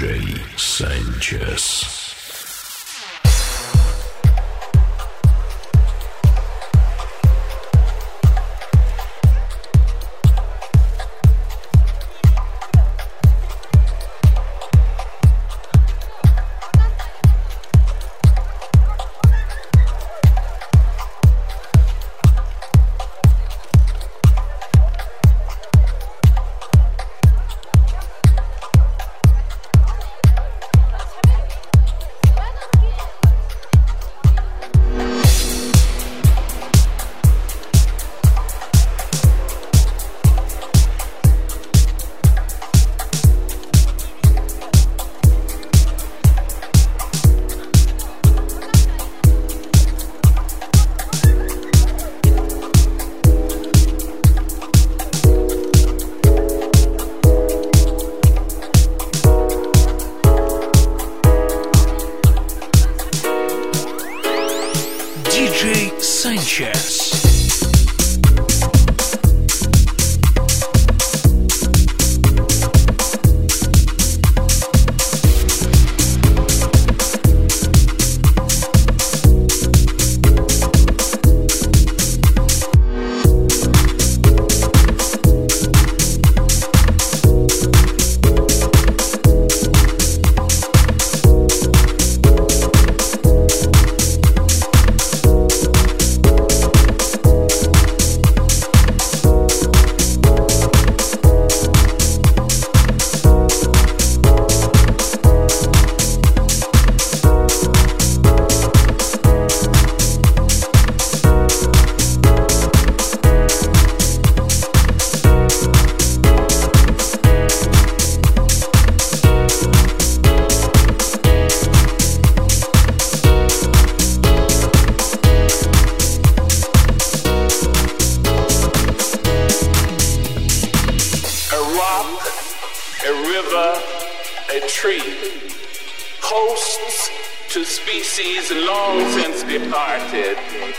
Jay Sanchez.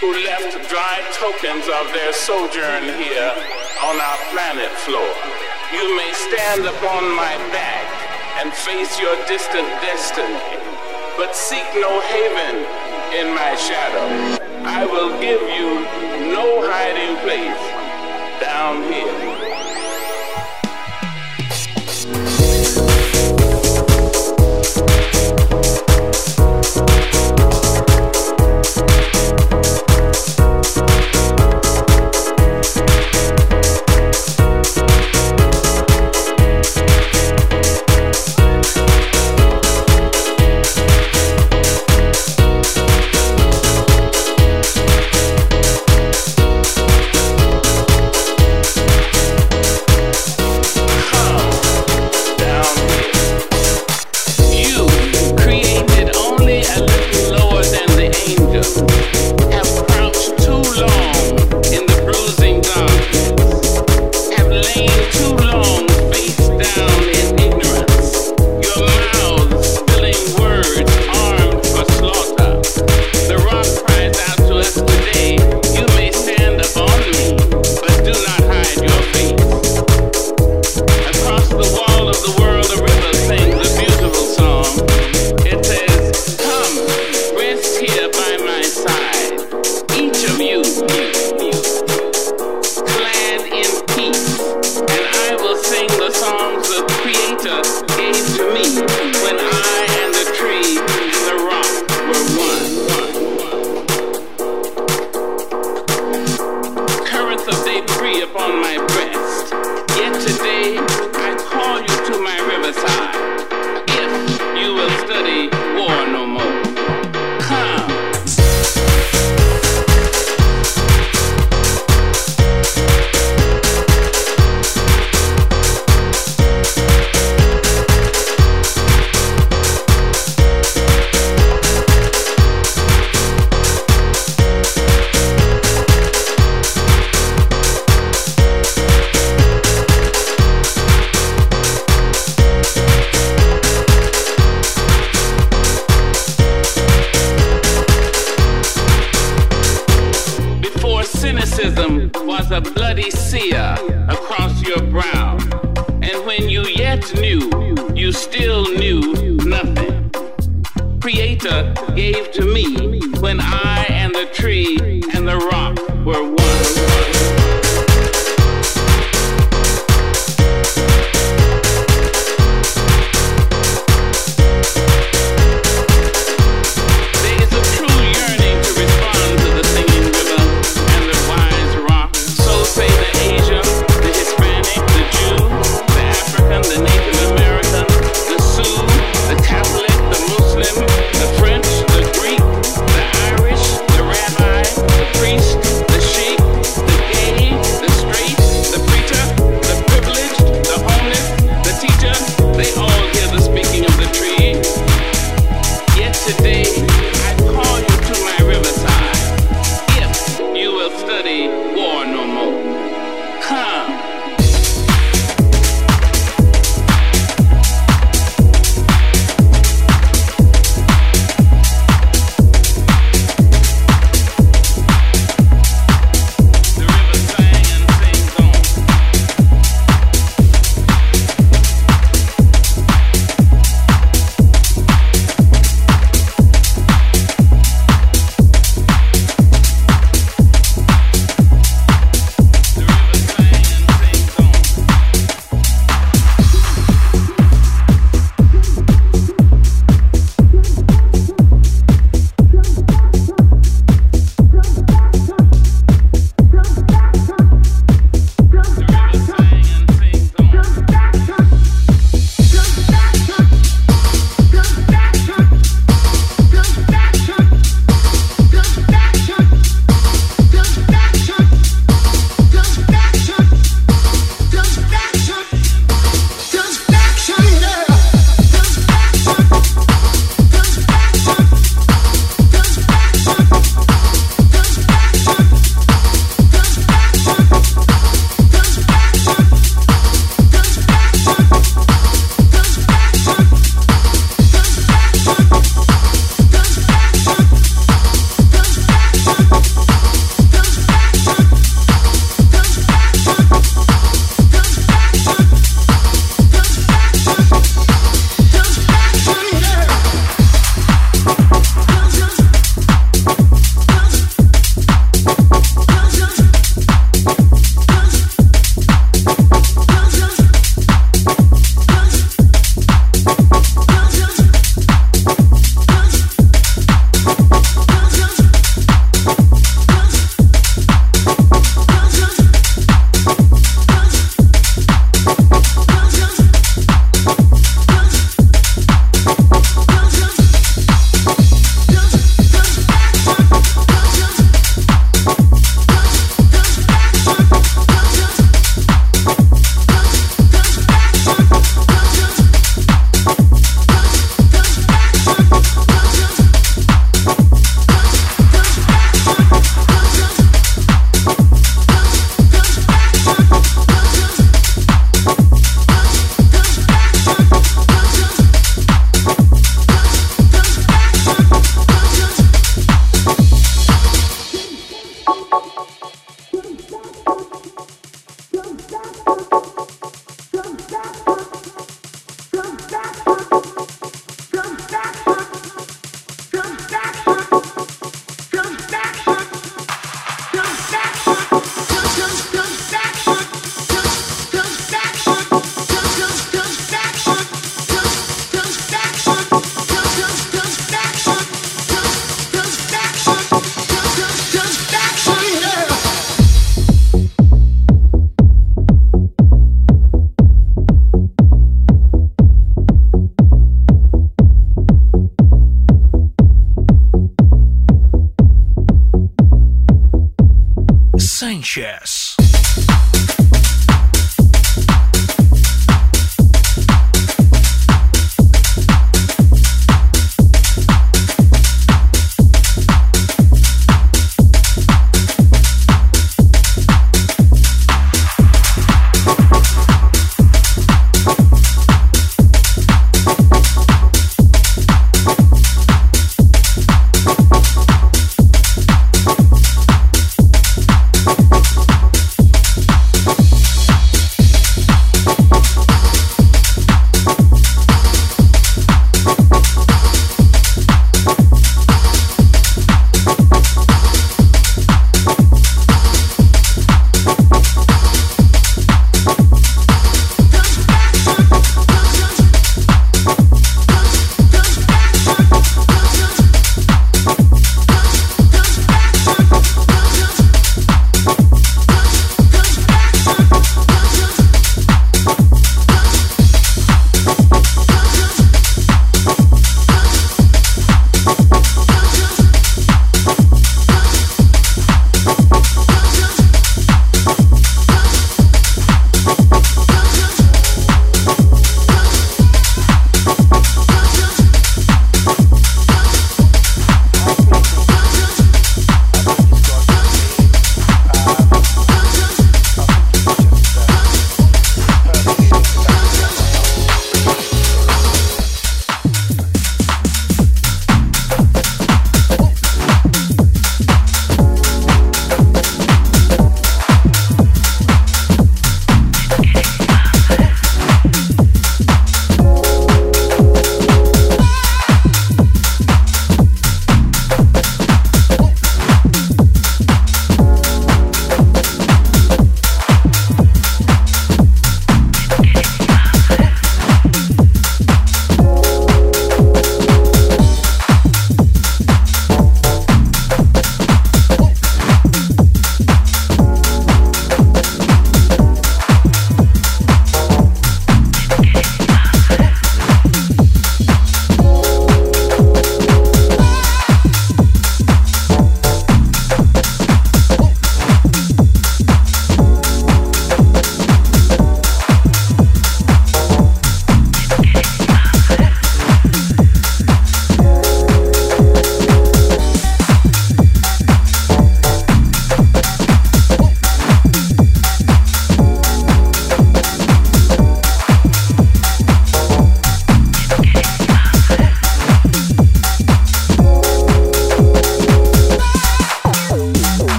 who left dry tokens of their sojourn here on our planet floor. You may stand upon my back and face your distant destiny, but seek no haven in my shadow. I will give you no hiding place down here.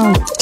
out.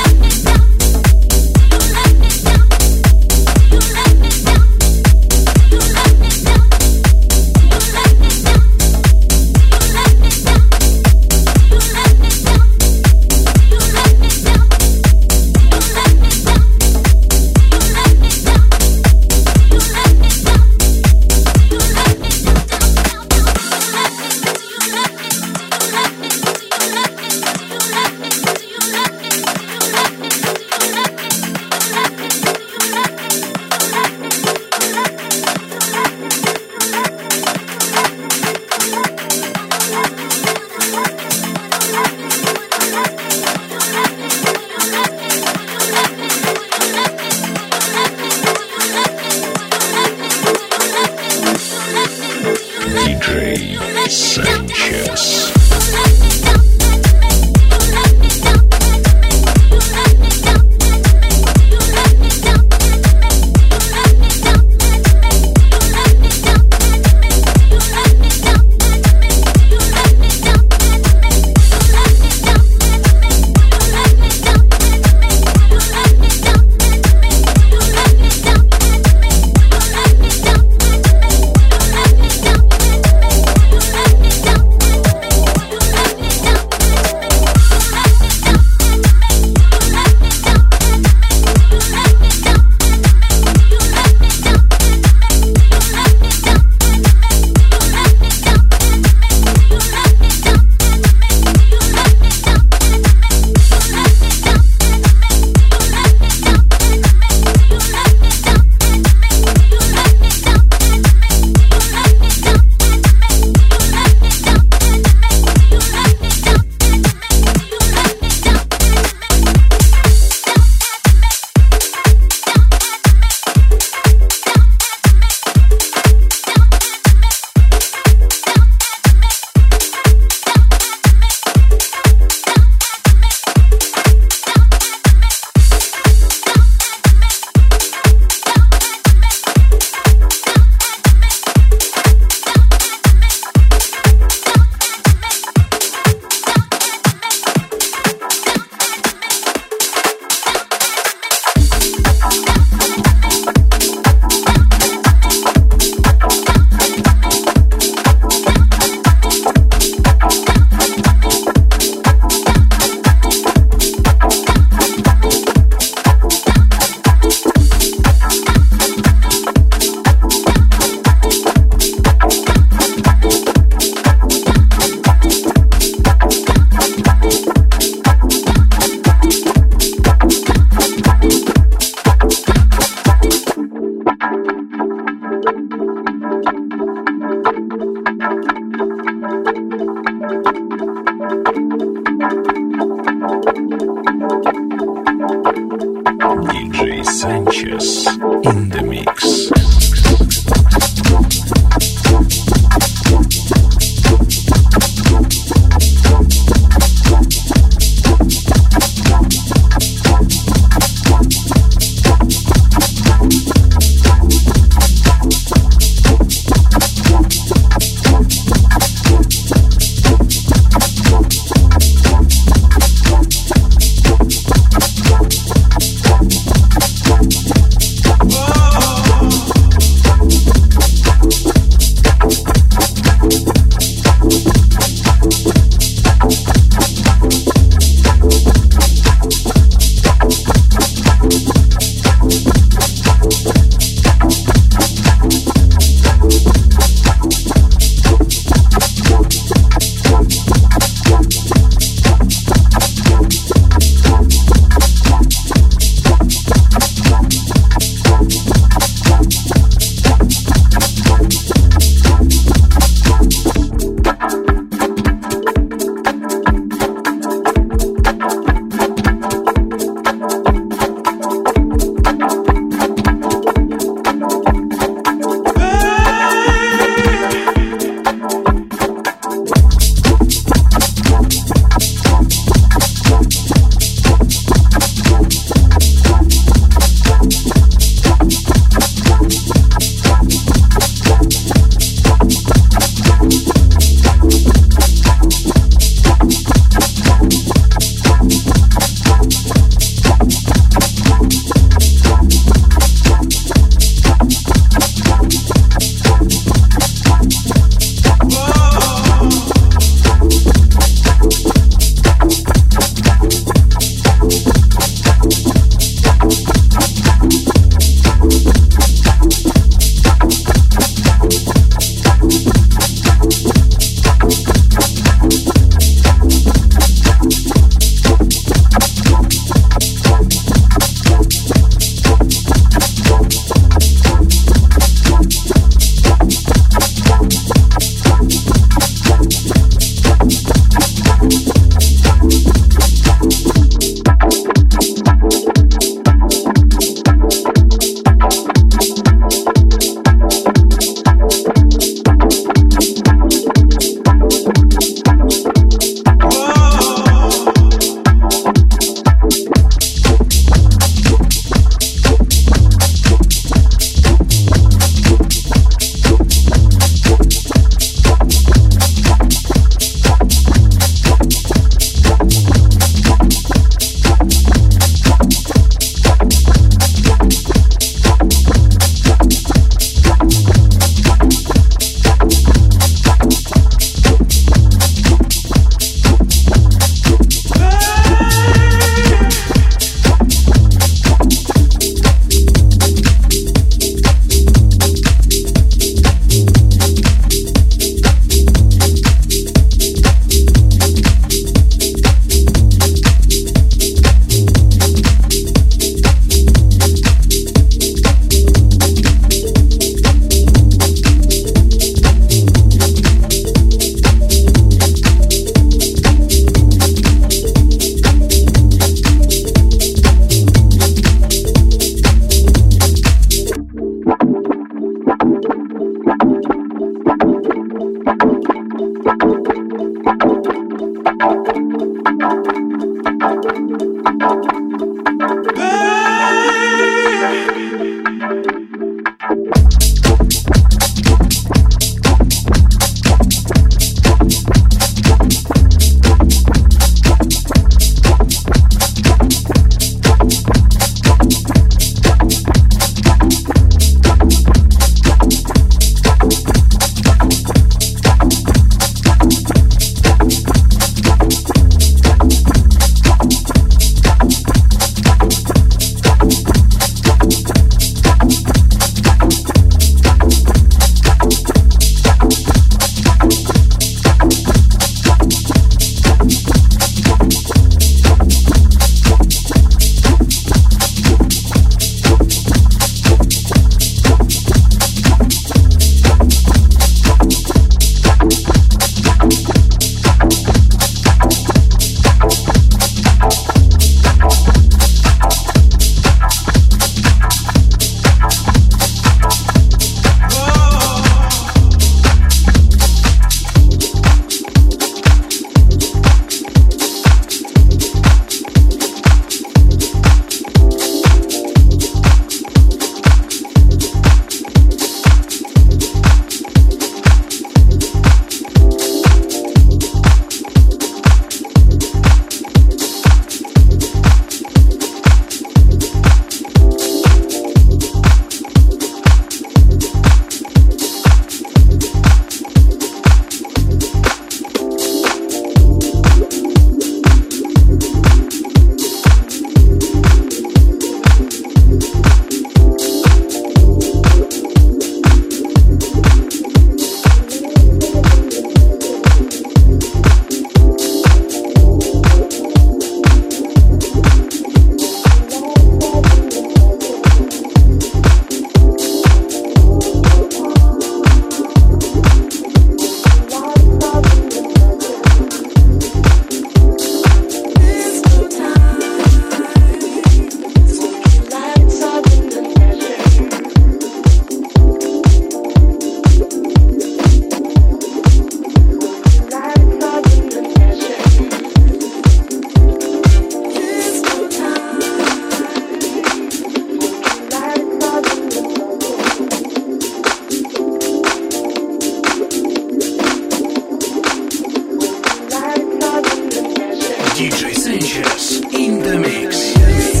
DJ Sanchez in the mix.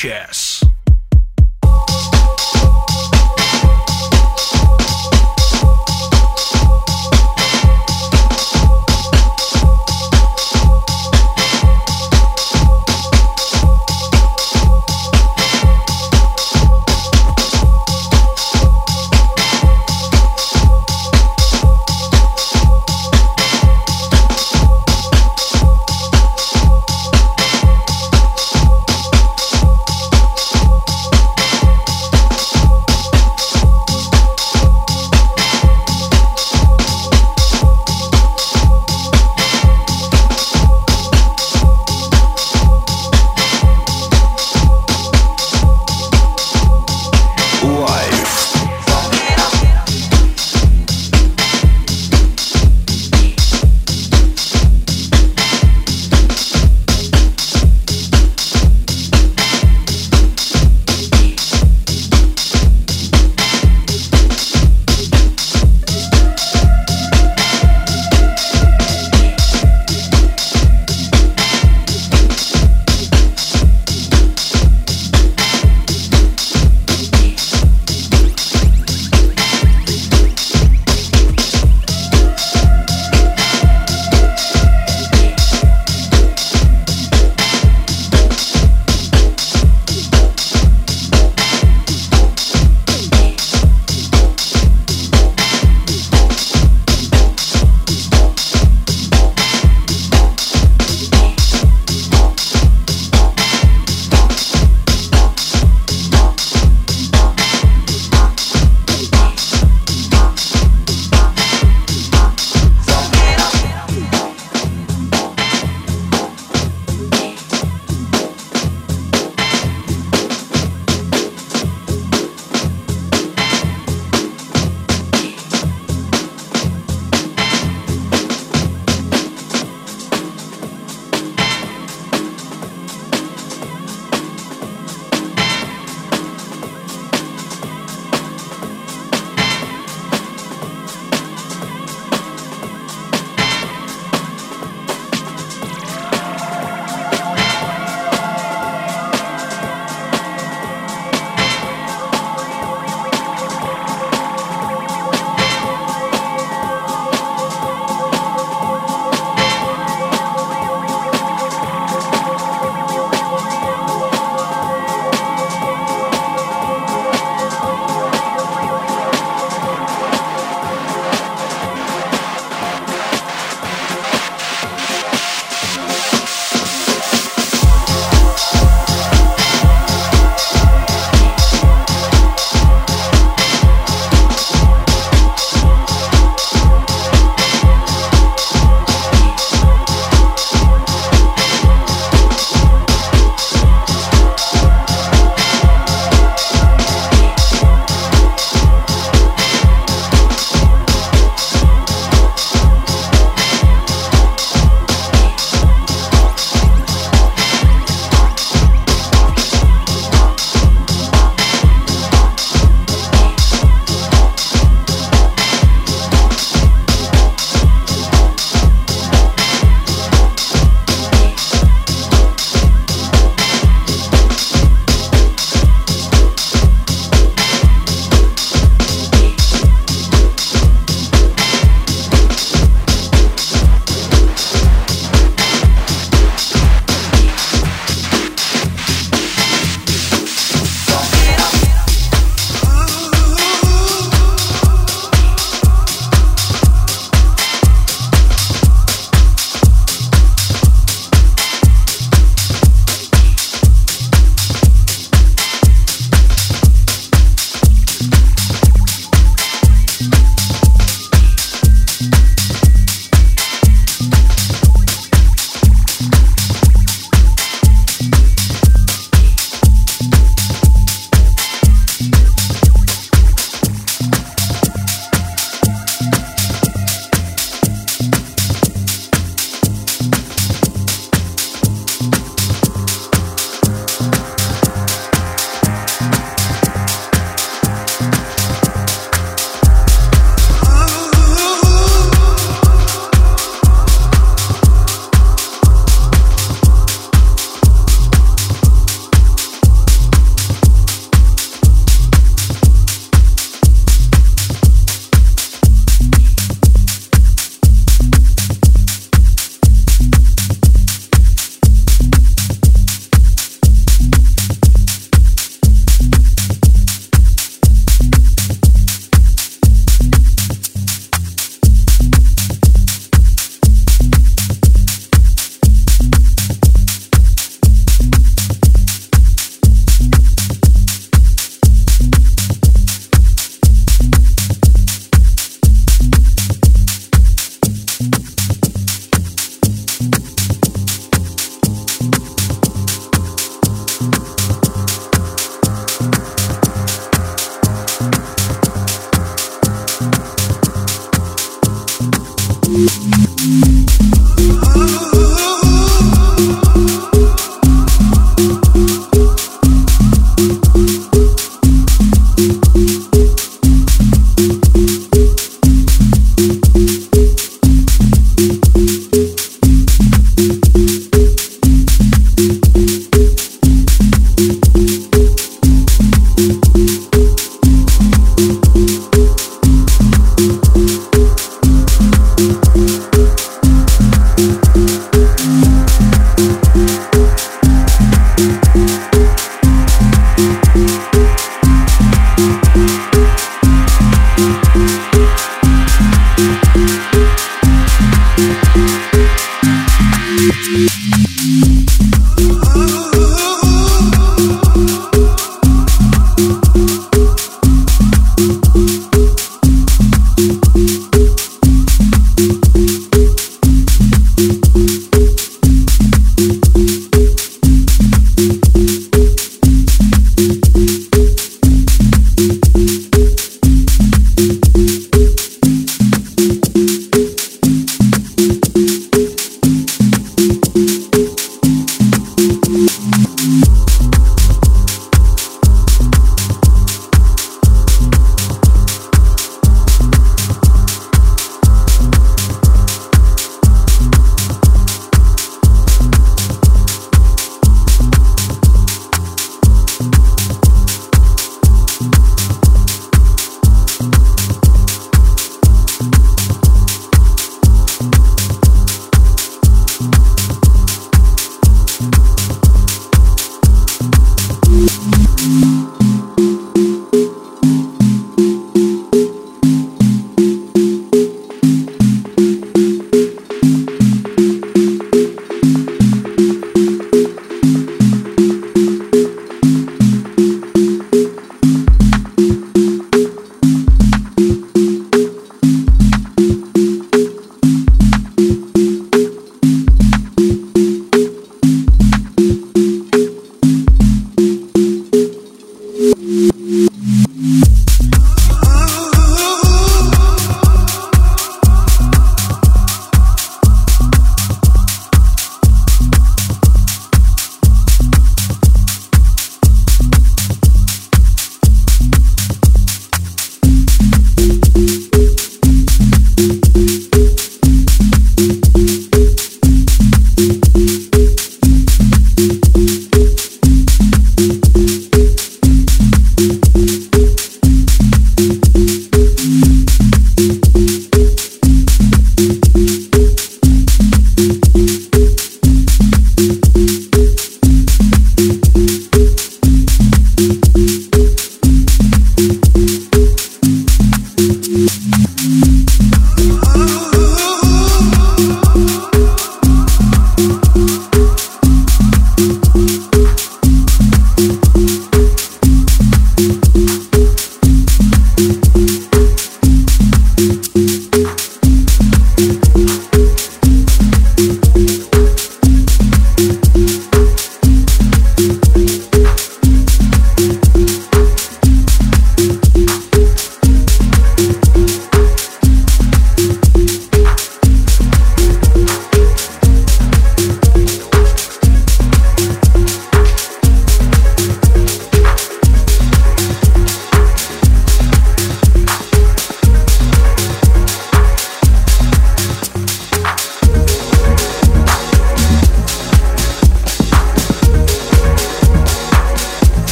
Chest.